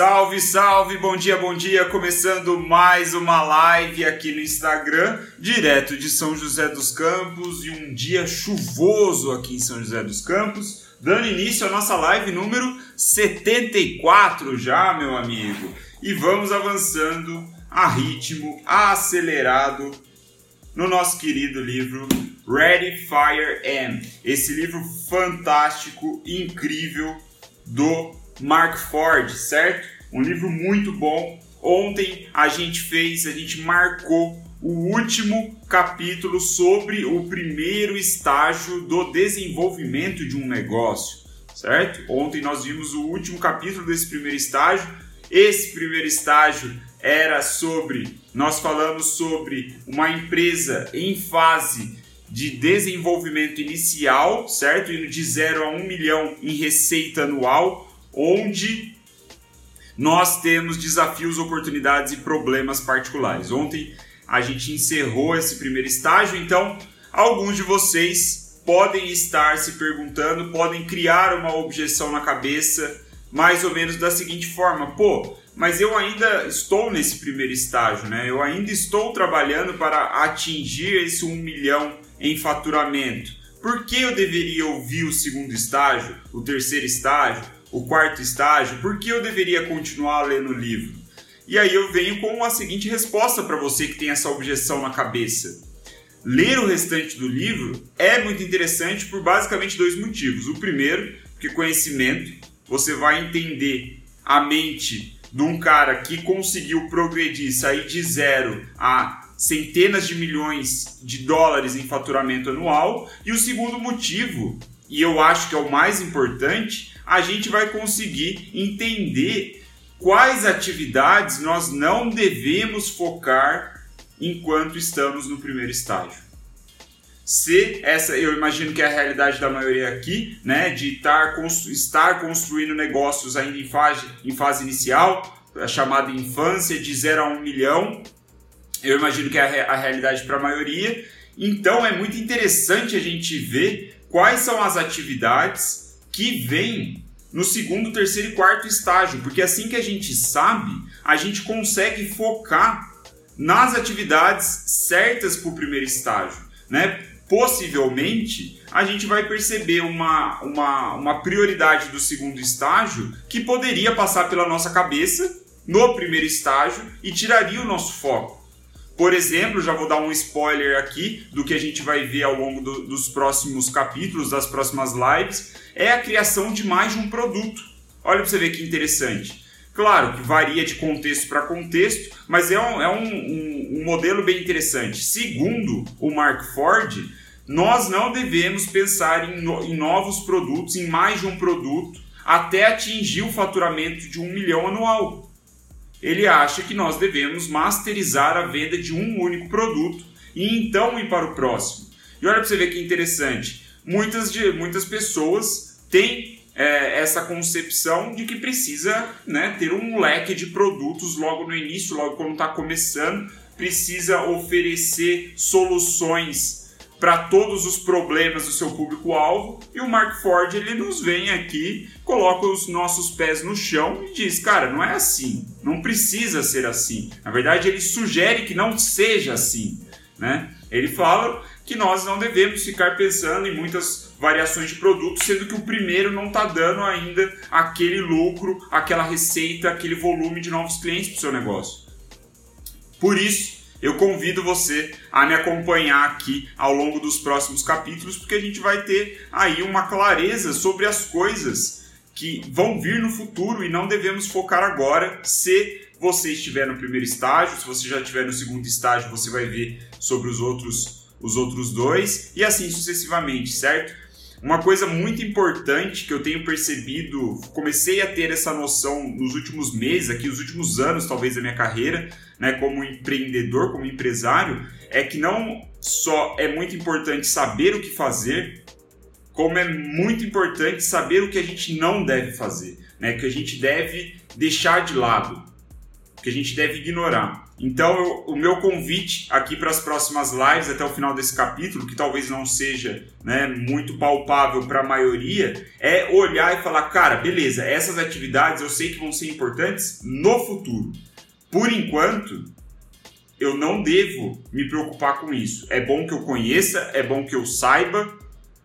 Salve, salve, bom dia, bom dia. Começando mais uma live aqui no Instagram, direto de São José dos Campos e um dia chuvoso aqui em São José dos Campos, dando início à nossa live número 74 já, meu amigo. E vamos avançando a ritmo acelerado no nosso querido livro Ready Fire M. Esse livro fantástico, incrível do Mark Ford, certo? Um livro muito bom. Ontem a gente fez, a gente marcou o último capítulo sobre o primeiro estágio do desenvolvimento de um negócio, certo? Ontem nós vimos o último capítulo desse primeiro estágio. Esse primeiro estágio era sobre, nós falamos sobre uma empresa em fase de desenvolvimento inicial, certo? Indo de 0 a 1 um milhão em receita anual onde nós temos desafios, oportunidades e problemas particulares. Ontem a gente encerrou esse primeiro estágio, então alguns de vocês podem estar se perguntando, podem criar uma objeção na cabeça, mais ou menos da seguinte forma: pô, mas eu ainda estou nesse primeiro estágio, né? Eu ainda estou trabalhando para atingir esse um milhão em faturamento. Por que eu deveria ouvir o segundo estágio, o terceiro estágio? O quarto estágio, por que eu deveria continuar lendo o livro? E aí eu venho com a seguinte resposta para você que tem essa objeção na cabeça. Ler o restante do livro é muito interessante por basicamente dois motivos. O primeiro, que conhecimento, você vai entender a mente de um cara que conseguiu progredir, sair de zero a centenas de milhões de dólares em faturamento anual. E o segundo motivo, e eu acho que é o mais importante, a gente vai conseguir entender quais atividades nós não devemos focar enquanto estamos no primeiro estágio. Se essa, eu imagino que é a realidade da maioria aqui, né, de estar, estar construindo negócios ainda em fase, em fase inicial, a chamada infância, de 0 a 1 um milhão, eu imagino que é a, a realidade para a maioria. Então é muito interessante a gente ver quais são as atividades que vem no segundo, terceiro e quarto estágio, porque assim que a gente sabe, a gente consegue focar nas atividades certas para o primeiro estágio, né? Possivelmente a gente vai perceber uma, uma, uma prioridade do segundo estágio que poderia passar pela nossa cabeça no primeiro estágio e tiraria o nosso foco. Por exemplo, já vou dar um spoiler aqui do que a gente vai ver ao longo do, dos próximos capítulos, das próximas lives, é a criação de mais de um produto. Olha para você ver que interessante. Claro que varia de contexto para contexto, mas é, um, é um, um, um modelo bem interessante. Segundo o Mark Ford, nós não devemos pensar em, no, em novos produtos, em mais de um produto, até atingir o faturamento de um milhão anual ele acha que nós devemos masterizar a venda de um único produto e então ir para o próximo. E olha para você ver que interessante. Muitas, de, muitas pessoas têm é, essa concepção de que precisa né, ter um leque de produtos logo no início, logo quando está começando, precisa oferecer soluções para todos os problemas do seu público-alvo. E o Mark Ford ele nos vem aqui, coloca os nossos pés no chão e diz: cara, não é assim, não precisa ser assim. Na verdade, ele sugere que não seja assim. Né? Ele fala que nós não devemos ficar pensando em muitas variações de produtos, sendo que o primeiro não está dando ainda aquele lucro, aquela receita, aquele volume de novos clientes para o seu negócio. Por isso, eu convido você a me acompanhar aqui ao longo dos próximos capítulos, porque a gente vai ter aí uma clareza sobre as coisas que vão vir no futuro e não devemos focar agora. Se você estiver no primeiro estágio, se você já estiver no segundo estágio, você vai ver sobre os outros os outros dois e assim sucessivamente, certo? Uma coisa muito importante que eu tenho percebido, comecei a ter essa noção nos últimos meses, aqui, os últimos anos talvez da minha carreira, né, como empreendedor, como empresário, é que não só é muito importante saber o que fazer, como é muito importante saber o que a gente não deve fazer, né, que a gente deve deixar de lado, que a gente deve ignorar. Então, eu, o meu convite aqui para as próximas lives, até o final desse capítulo, que talvez não seja né, muito palpável para a maioria, é olhar e falar: cara, beleza, essas atividades eu sei que vão ser importantes no futuro. Por enquanto, eu não devo me preocupar com isso. É bom que eu conheça, é bom que eu saiba,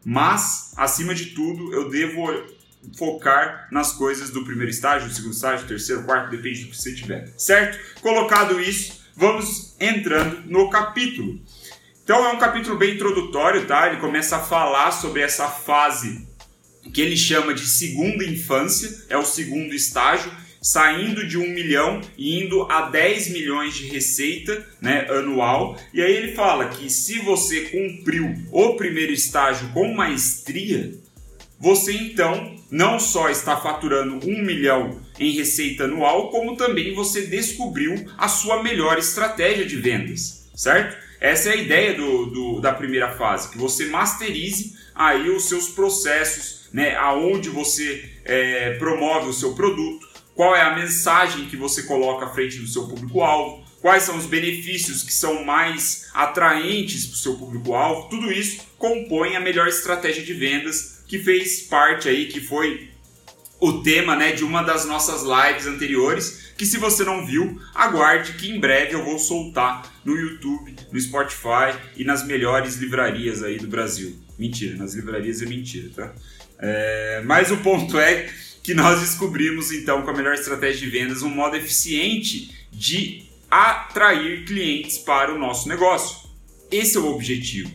mas, acima de tudo, eu devo focar nas coisas do primeiro estágio, do segundo estágio, terceiro, quarto, depende do que você tiver, certo? Colocado isso, vamos entrando no capítulo. Então é um capítulo bem introdutório, tá? Ele começa a falar sobre essa fase que ele chama de segunda infância, é o segundo estágio, saindo de 1 milhão e indo a 10 milhões de receita né, anual. E aí ele fala que se você cumpriu o primeiro estágio com maestria, você então não só está faturando um milhão em receita anual, como também você descobriu a sua melhor estratégia de vendas, certo? Essa é a ideia do, do, da primeira fase, que você masterize aí os seus processos, né, aonde você é, promove o seu produto, qual é a mensagem que você coloca à frente do seu público-alvo, quais são os benefícios que são mais atraentes para o seu público-alvo, tudo isso compõe a melhor estratégia de vendas que fez parte aí, que foi o tema né, de uma das nossas lives anteriores, que se você não viu, aguarde que em breve eu vou soltar no YouTube, no Spotify e nas melhores livrarias aí do Brasil. Mentira, nas livrarias é mentira, tá? É, mas o ponto é que nós descobrimos então com a melhor estratégia de vendas um modo eficiente de atrair clientes para o nosso negócio. Esse é o objetivo.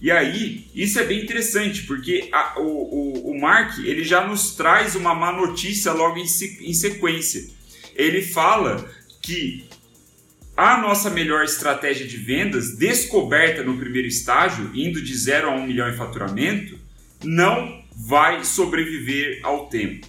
E aí, isso é bem interessante, porque a, o, o, o Mark ele já nos traz uma má notícia logo em, em sequência. Ele fala que a nossa melhor estratégia de vendas, descoberta no primeiro estágio, indo de 0 a 1 um milhão em faturamento, não vai sobreviver ao tempo.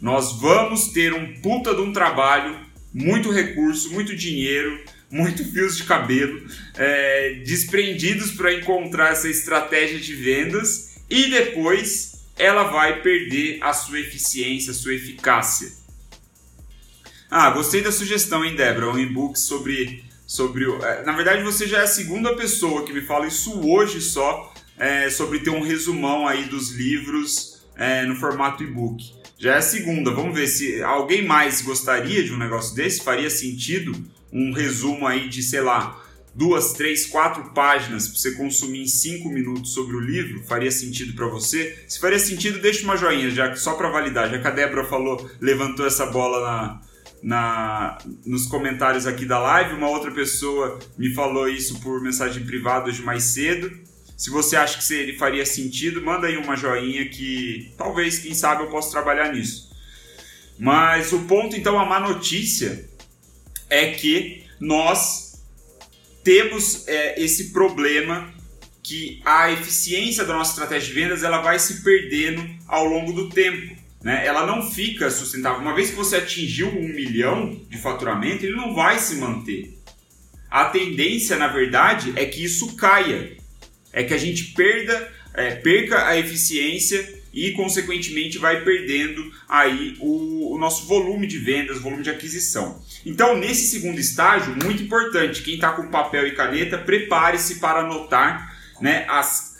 Nós vamos ter um puta de um trabalho, muito recurso, muito dinheiro, muito fios de cabelo é, desprendidos para encontrar essa estratégia de vendas e depois ela vai perder a sua eficiência, a sua eficácia. Ah, gostei da sugestão, hein, Débora? Um e-book sobre. sobre é, na verdade, você já é a segunda pessoa que me fala isso hoje só, é, sobre ter um resumão aí dos livros é, no formato e-book. Já é a segunda. Vamos ver se alguém mais gostaria de um negócio desse, faria sentido um resumo aí de, sei lá, duas, três, quatro páginas para você consumir em cinco minutos sobre o livro, faria sentido para você? Se faria sentido, deixa uma joinha, já só para validar, já que a Débora falou, levantou essa bola na, na, nos comentários aqui da live, uma outra pessoa me falou isso por mensagem privada hoje mais cedo. Se você acha que ele faria sentido, manda aí uma joinha que talvez, quem sabe, eu possa trabalhar nisso. Mas o ponto, então, a má notícia é que nós temos é, esse problema que a eficiência da nossa estratégia de vendas ela vai se perdendo ao longo do tempo. Né? Ela não fica sustentável. Uma vez que você atingiu um milhão de faturamento, ele não vai se manter. A tendência, na verdade, é que isso caia. É que a gente perda, é, perca a eficiência e, consequentemente, vai perdendo aí o, o nosso volume de vendas, volume de aquisição. Então, nesse segundo estágio, muito importante, quem está com papel e caneta, prepare-se para anotar né, as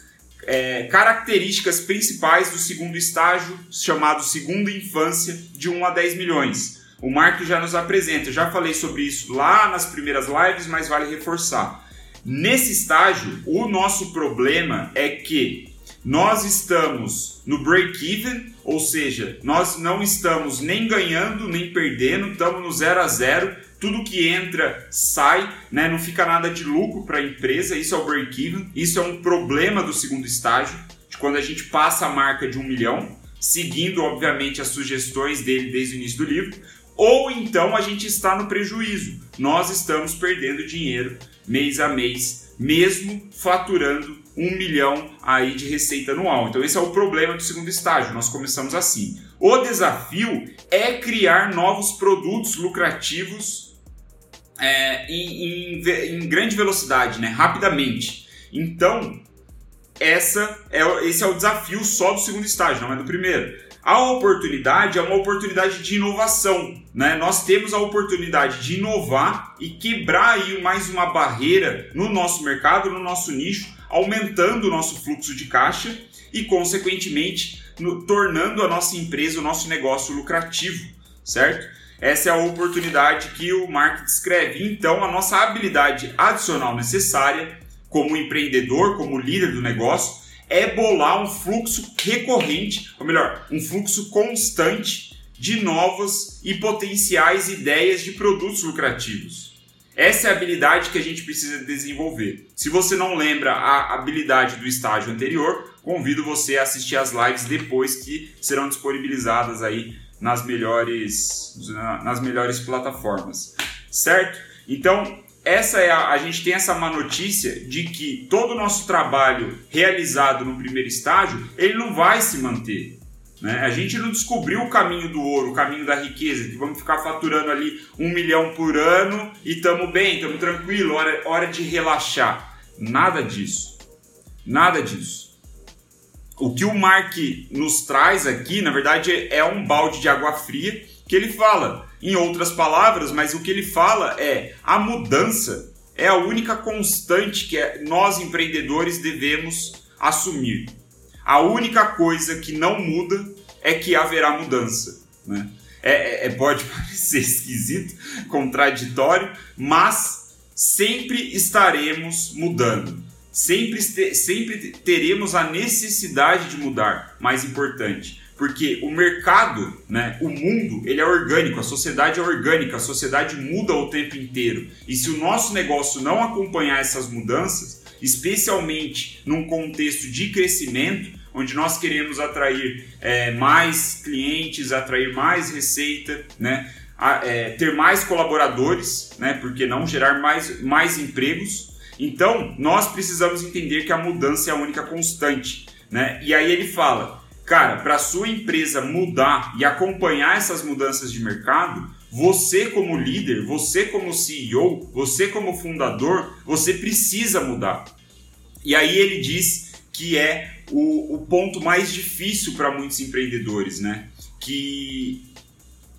é, características principais do segundo estágio, chamado segunda infância, de 1 a 10 milhões. O Mark já nos apresenta, já falei sobre isso lá nas primeiras lives, mas vale reforçar. Nesse estágio, o nosso problema é que nós estamos no break-even, ou seja, nós não estamos nem ganhando nem perdendo, estamos no zero a zero. Tudo que entra sai, né? não fica nada de lucro para a empresa. Isso é o break-even. Isso é um problema do segundo estágio, de quando a gente passa a marca de um milhão, seguindo, obviamente, as sugestões dele desde o início do livro. Ou então a gente está no prejuízo. Nós estamos perdendo dinheiro mês a mês, mesmo faturando um milhão aí de receita anual. Então esse é o problema do segundo estágio. Nós começamos assim. O desafio é criar novos produtos lucrativos é, em, em, em, grande velocidade, né? rapidamente. Então essa é, esse é o desafio só do segundo estágio, não é do primeiro. A oportunidade é uma oportunidade de inovação, né? Nós temos a oportunidade de inovar e quebrar aí mais uma barreira no nosso mercado, no nosso nicho, aumentando o nosso fluxo de caixa e, consequentemente, no, tornando a nossa empresa, o nosso negócio lucrativo, certo? Essa é a oportunidade que o Mark descreve. Então, a nossa habilidade adicional necessária como empreendedor, como líder do negócio, é bolar um fluxo recorrente, ou melhor, um fluxo constante de novas e potenciais ideias de produtos lucrativos. Essa é a habilidade que a gente precisa desenvolver. Se você não lembra a habilidade do estágio anterior, convido você a assistir as lives depois que serão disponibilizadas aí nas melhores, nas melhores plataformas, certo? Então, essa é a, a gente tem essa má notícia de que todo o nosso trabalho realizado no primeiro estágio ele não vai se manter. Né? A gente não descobriu o caminho do ouro, o caminho da riqueza, que vamos ficar faturando ali um milhão por ano e estamos bem, estamos tranquilo, hora, hora de relaxar. Nada disso. Nada disso. O que o Mark nos traz aqui, na verdade, é um balde de água fria que ele fala em outras palavras, mas o que ele fala é a mudança é a única constante que é, nós empreendedores devemos assumir. A única coisa que não muda é que haverá mudança. Né? É, é, é pode parecer esquisito, contraditório, mas sempre estaremos mudando. Sempre, sempre teremos a necessidade de mudar. Mais importante, porque o mercado, né, o mundo, ele é orgânico, a sociedade é orgânica, a sociedade muda o tempo inteiro. E se o nosso negócio não acompanhar essas mudanças, especialmente num contexto de crescimento, onde nós queremos atrair é, mais clientes, atrair mais receita, né, a, é, ter mais colaboradores, né, porque não gerar mais, mais empregos. Então, nós precisamos entender que a mudança é a única constante. Né? E aí ele fala: Cara, para sua empresa mudar e acompanhar essas mudanças de mercado, você como líder, você como CEO, você como fundador, você precisa mudar. E aí ele diz que é o, o ponto mais difícil para muitos empreendedores, né? Que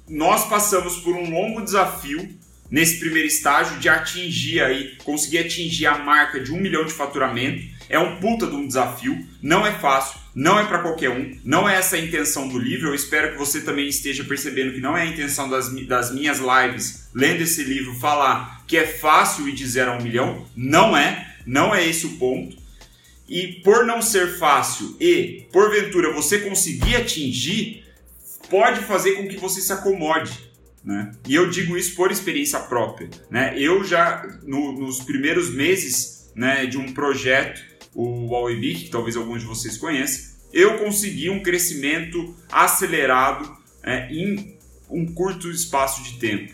nós passamos por um longo desafio nesse primeiro estágio de atingir aí, conseguir atingir a marca de um milhão de faturamento. É um puta de um desafio, não é fácil não é para qualquer um, não é essa a intenção do livro. Eu espero que você também esteja percebendo que não é a intenção das, das minhas lives, lendo esse livro, falar que é fácil ir de zero a um milhão. Não é, não é esse o ponto. E por não ser fácil e, porventura, você conseguir atingir, pode fazer com que você se acomode. Né? E eu digo isso por experiência própria. Né? Eu já, no, nos primeiros meses né, de um projeto, o Huawei que talvez alguns de vocês conheçam, eu consegui um crescimento acelerado é, em um curto espaço de tempo.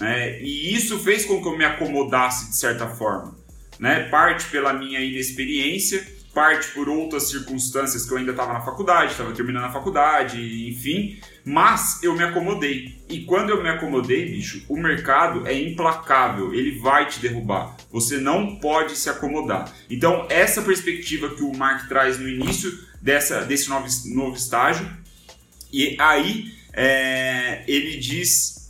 É, e isso fez com que eu me acomodasse de certa forma. Né? Parte pela minha inexperiência, parte por outras circunstâncias que eu ainda estava na faculdade, estava terminando a faculdade, enfim. Mas eu me acomodei. E quando eu me acomodei, bicho, o mercado é implacável, ele vai te derrubar. Você não pode se acomodar. Então, essa perspectiva que o Mark traz no início dessa, desse novo, novo estágio, e aí é, ele diz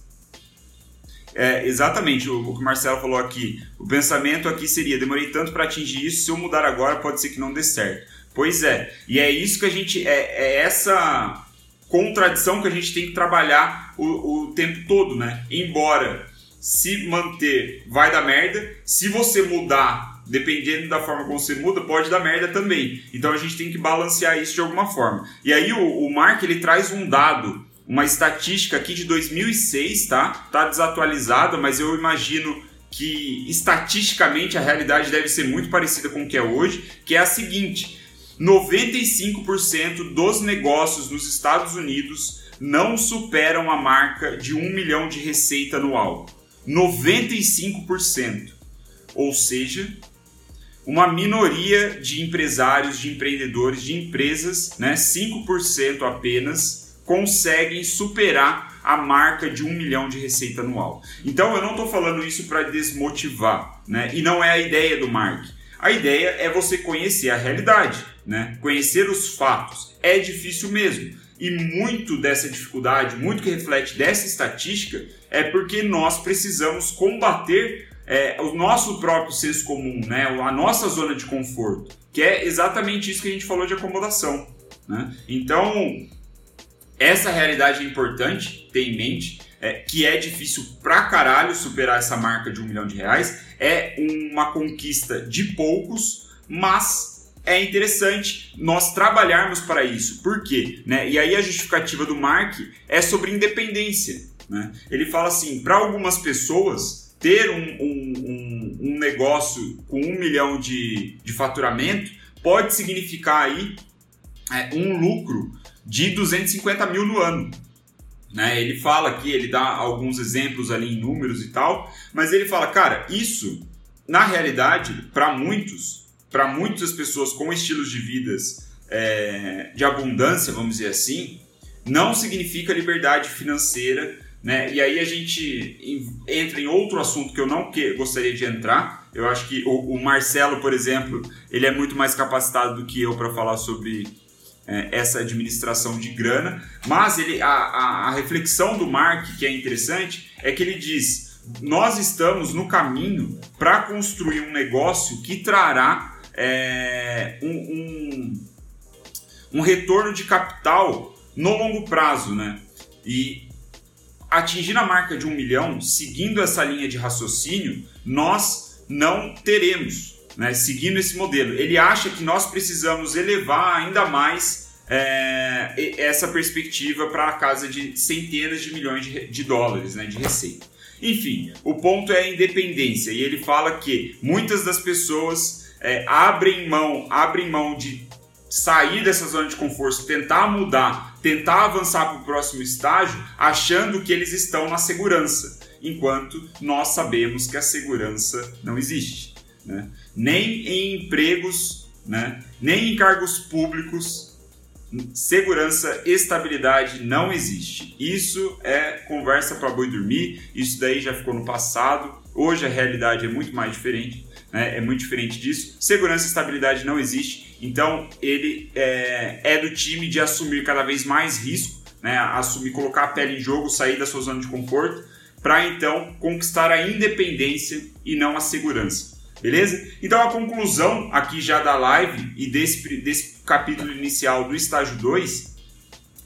é, exatamente o, o, que o Marcelo falou aqui. O pensamento aqui seria: demorei tanto para atingir isso, se eu mudar agora, pode ser que não dê certo. Pois é, e é isso que a gente. É, é essa contradição que a gente tem que trabalhar o, o tempo todo, né? Embora se manter vai dar merda, se você mudar, dependendo da forma como você muda, pode dar merda também. Então a gente tem que balancear isso de alguma forma. E aí o, o Mark ele traz um dado uma estatística aqui de 2006, tá? Tá desatualizada, mas eu imagino que estatisticamente a realidade deve ser muito parecida com o que é hoje, que é a seguinte: 95% dos negócios nos Estados Unidos não superam a marca de 1 milhão de receita anual. 95%. Ou seja, uma minoria de empresários, de empreendedores, de empresas, né, 5% apenas, conseguem superar a marca de um milhão de receita anual. Então eu não estou falando isso para desmotivar, né? E não é a ideia do Mark. A ideia é você conhecer a realidade, né? Conhecer os fatos. É difícil mesmo. E muito dessa dificuldade, muito que reflete dessa estatística, é porque nós precisamos combater é, o nosso próprio senso comum, né? a nossa zona de conforto, que é exatamente isso que a gente falou de acomodação. Né? Então, essa realidade é importante ter em mente, é, que é difícil pra caralho superar essa marca de um milhão de reais, é uma conquista de poucos, mas é interessante nós trabalharmos para isso. Por quê? Né? E aí a justificativa do Mark é sobre independência. Né? Ele fala assim, para algumas pessoas, ter um, um, um, um, negócio com um milhão de, de faturamento pode significar aí é, um lucro de 250 mil no ano. Né? Ele fala aqui, ele dá alguns exemplos ali em números e tal, mas ele fala, cara, isso na realidade, para muitos, para muitas pessoas com estilos de vidas é, de abundância, vamos dizer assim, não significa liberdade financeira, né? E aí a gente entra em outro assunto que eu não que, gostaria de entrar. Eu acho que o, o Marcelo, por exemplo, ele é muito mais capacitado do que eu para falar sobre essa administração de grana, mas ele, a, a, a, reflexão do Mark, que é interessante, é que ele diz: nós estamos no caminho para construir um negócio que trará é, um, um, um, retorno de capital no longo prazo, né? E atingir a marca de um milhão, seguindo essa linha de raciocínio, nós não teremos né, seguindo esse modelo. Ele acha que nós precisamos elevar ainda mais é, essa perspectiva para a casa de centenas de milhões de, de dólares né, de receita. Enfim, o ponto é a independência e ele fala que muitas das pessoas é, abrem mão, abrem mão de sair dessa zona de conforto, tentar mudar, tentar avançar para o próximo estágio, achando que eles estão na segurança, enquanto nós sabemos que a segurança não existe. Né? nem em empregos, né? nem em cargos públicos, segurança, estabilidade não existe. Isso é conversa para boi dormir, isso daí já ficou no passado, hoje a realidade é muito mais diferente, né? é muito diferente disso. Segurança e estabilidade não existe, então ele é, é do time de assumir cada vez mais risco, né? assumir, colocar a pele em jogo, sair da sua zona de conforto, para então conquistar a independência e não a segurança. Beleza? Então a conclusão aqui já da live e desse, desse capítulo inicial do estágio 2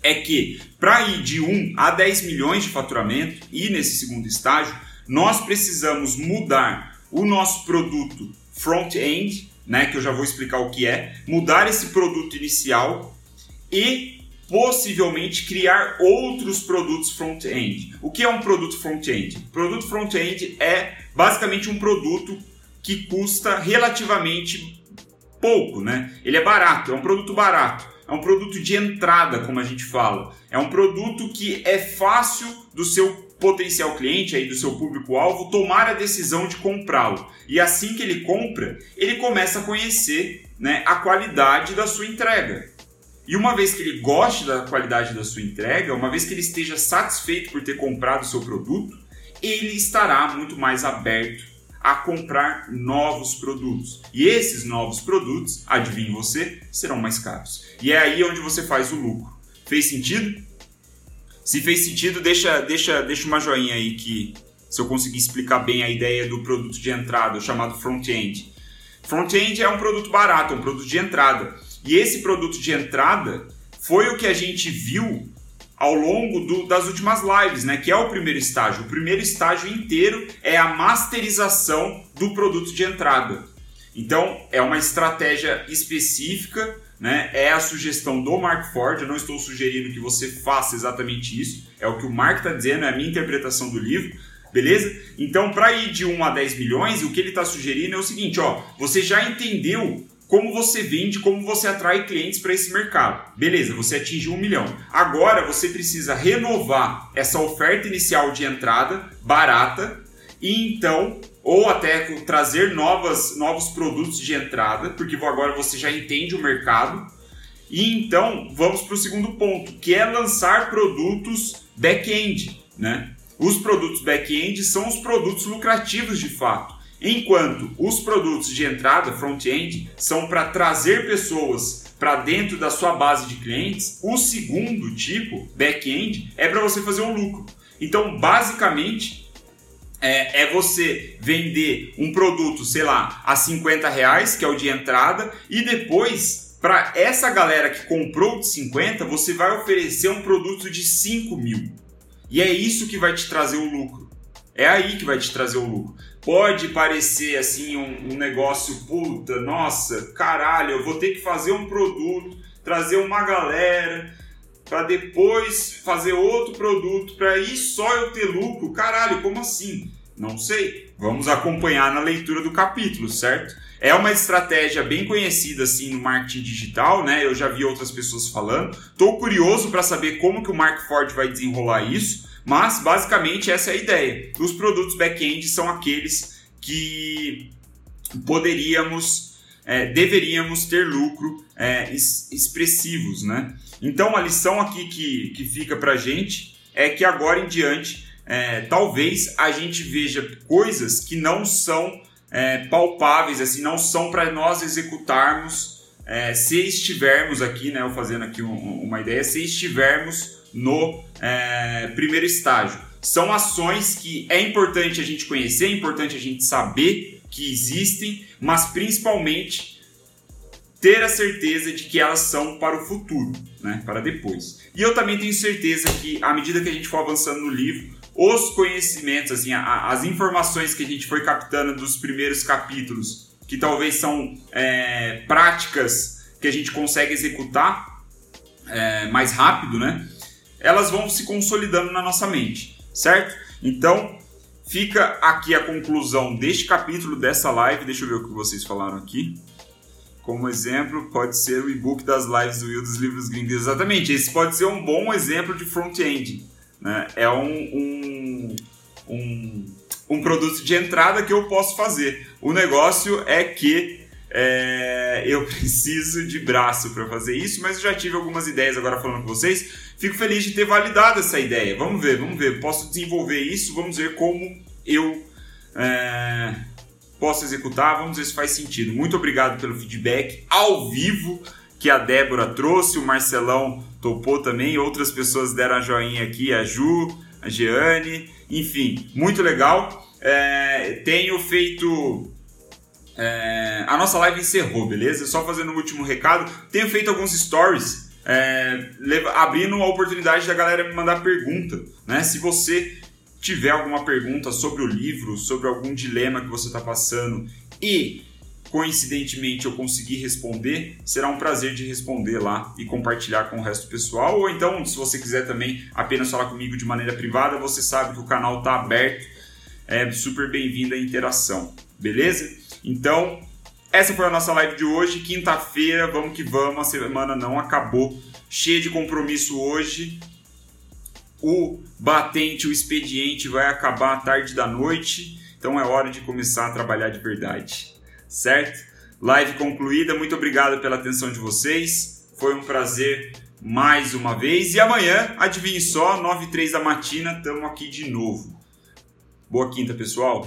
é que para ir de 1 a 10 milhões de faturamento e nesse segundo estágio, nós precisamos mudar o nosso produto front-end, né, que eu já vou explicar o que é, mudar esse produto inicial e possivelmente criar outros produtos front-end. O que é um produto front-end? Produto front-end é basicamente um produto que custa relativamente pouco, né? Ele é barato, é um produto barato, é um produto de entrada, como a gente fala. É um produto que é fácil do seu potencial cliente aí do seu público-alvo tomar a decisão de comprá-lo. E assim que ele compra, ele começa a conhecer, né, a qualidade da sua entrega. E uma vez que ele goste da qualidade da sua entrega, uma vez que ele esteja satisfeito por ter comprado o seu produto, ele estará muito mais aberto a comprar novos produtos. E esses novos produtos, adivinhe você, serão mais caros. E é aí onde você faz o lucro. Fez sentido? Se fez sentido, deixa, deixa, deixa uma joinha aí que se eu conseguir explicar bem a ideia do produto de entrada, chamado front-end. Front-end é um produto barato, é um produto de entrada. E esse produto de entrada foi o que a gente viu ao longo do, das últimas lives, né? Que é o primeiro estágio. O primeiro estágio inteiro é a masterização do produto de entrada. Então, é uma estratégia específica, né? É a sugestão do Mark Ford. Eu não estou sugerindo que você faça exatamente isso. É o que o Mark está dizendo, é a minha interpretação do livro. Beleza? Então, para ir de 1 a 10 milhões, o que ele está sugerindo é o seguinte: ó, você já entendeu como você vende, como você atrai clientes para esse mercado. Beleza, você atingiu um milhão. Agora você precisa renovar essa oferta inicial de entrada barata e então ou até trazer novas, novos produtos de entrada, porque agora você já entende o mercado. E então vamos para o segundo ponto, que é lançar produtos back-end. Né? Os produtos back-end são os produtos lucrativos de fato. Enquanto os produtos de entrada front-end são para trazer pessoas para dentro da sua base de clientes, o segundo tipo, back-end, é para você fazer um lucro. Então, basicamente, é, é, você vender um produto, sei lá, a 50 reais, que é o de entrada, e depois, para essa galera que comprou de 50, você vai oferecer um produto de 5 mil. E é isso que vai te trazer o lucro. É aí que vai te trazer o lucro. Pode parecer assim um, um negócio puta, nossa, caralho, eu vou ter que fazer um produto, trazer uma galera para depois fazer outro produto para aí só eu ter lucro. Caralho, como assim? Não sei. Vamos acompanhar na leitura do capítulo, certo? É uma estratégia bem conhecida assim no marketing digital, né? Eu já vi outras pessoas falando. Tô curioso para saber como que o Mark Ford vai desenrolar isso, mas basicamente essa é a ideia. Os produtos back-end são aqueles que poderíamos, é, deveríamos ter lucro é, expressivos, né? Então a lição aqui que, que fica para gente é que agora em diante é, talvez a gente veja coisas que não são é, palpáveis, assim, não são para nós executarmos é, se estivermos aqui, né, eu fazendo aqui um, uma ideia, se estivermos no é, primeiro estágio. São ações que é importante a gente conhecer, é importante a gente saber que existem, mas principalmente ter a certeza de que elas são para o futuro, né, para depois. E eu também tenho certeza que à medida que a gente for avançando no livro, os conhecimentos, assim, a, as informações que a gente foi captando dos primeiros capítulos, que talvez são é, práticas que a gente consegue executar é, mais rápido, né? Elas vão se consolidando na nossa mente, certo? Então, fica aqui a conclusão deste capítulo, dessa live. Deixa eu ver o que vocês falaram aqui. Como exemplo, pode ser o e-book das lives do Will dos livros gringos. Exatamente, esse pode ser um bom exemplo de front-end né? É um, um, um, um, produto de entrada que eu posso fazer. O negócio é que é, eu preciso de braço para fazer isso, mas eu já tive algumas ideias agora falando com vocês. Fico feliz de ter validado essa ideia. Vamos ver, vamos ver. Posso desenvolver isso, vamos ver como eu é, posso executar, vamos ver se faz sentido. Muito obrigado pelo feedback ao vivo que a Débora trouxe, o Marcelão topou também, outras pessoas deram a joinha aqui, a Ju, a Jeane, enfim, muito legal. É, tenho feito. É, a nossa live encerrou, beleza? Só fazendo um último recado. Tenho feito alguns stories é, abrindo a oportunidade da galera me mandar pergunta. Né? Se você tiver alguma pergunta sobre o livro, sobre algum dilema que você está passando e coincidentemente eu conseguir responder, será um prazer de responder lá e compartilhar com o resto do pessoal. Ou então, se você quiser também apenas falar comigo de maneira privada, você sabe que o canal está aberto. É super bem-vinda a interação, beleza? Então, essa foi a nossa live de hoje, quinta-feira, vamos que vamos, a semana não acabou, cheia de compromisso hoje. O batente, o expediente vai acabar à tarde da noite, então é hora de começar a trabalhar de verdade certo? Live concluída, muito obrigado pela atenção de vocês. Foi um prazer mais uma vez. E amanhã, adivinhe só, 9 e 3 da matina, estamos aqui de novo. Boa quinta, pessoal!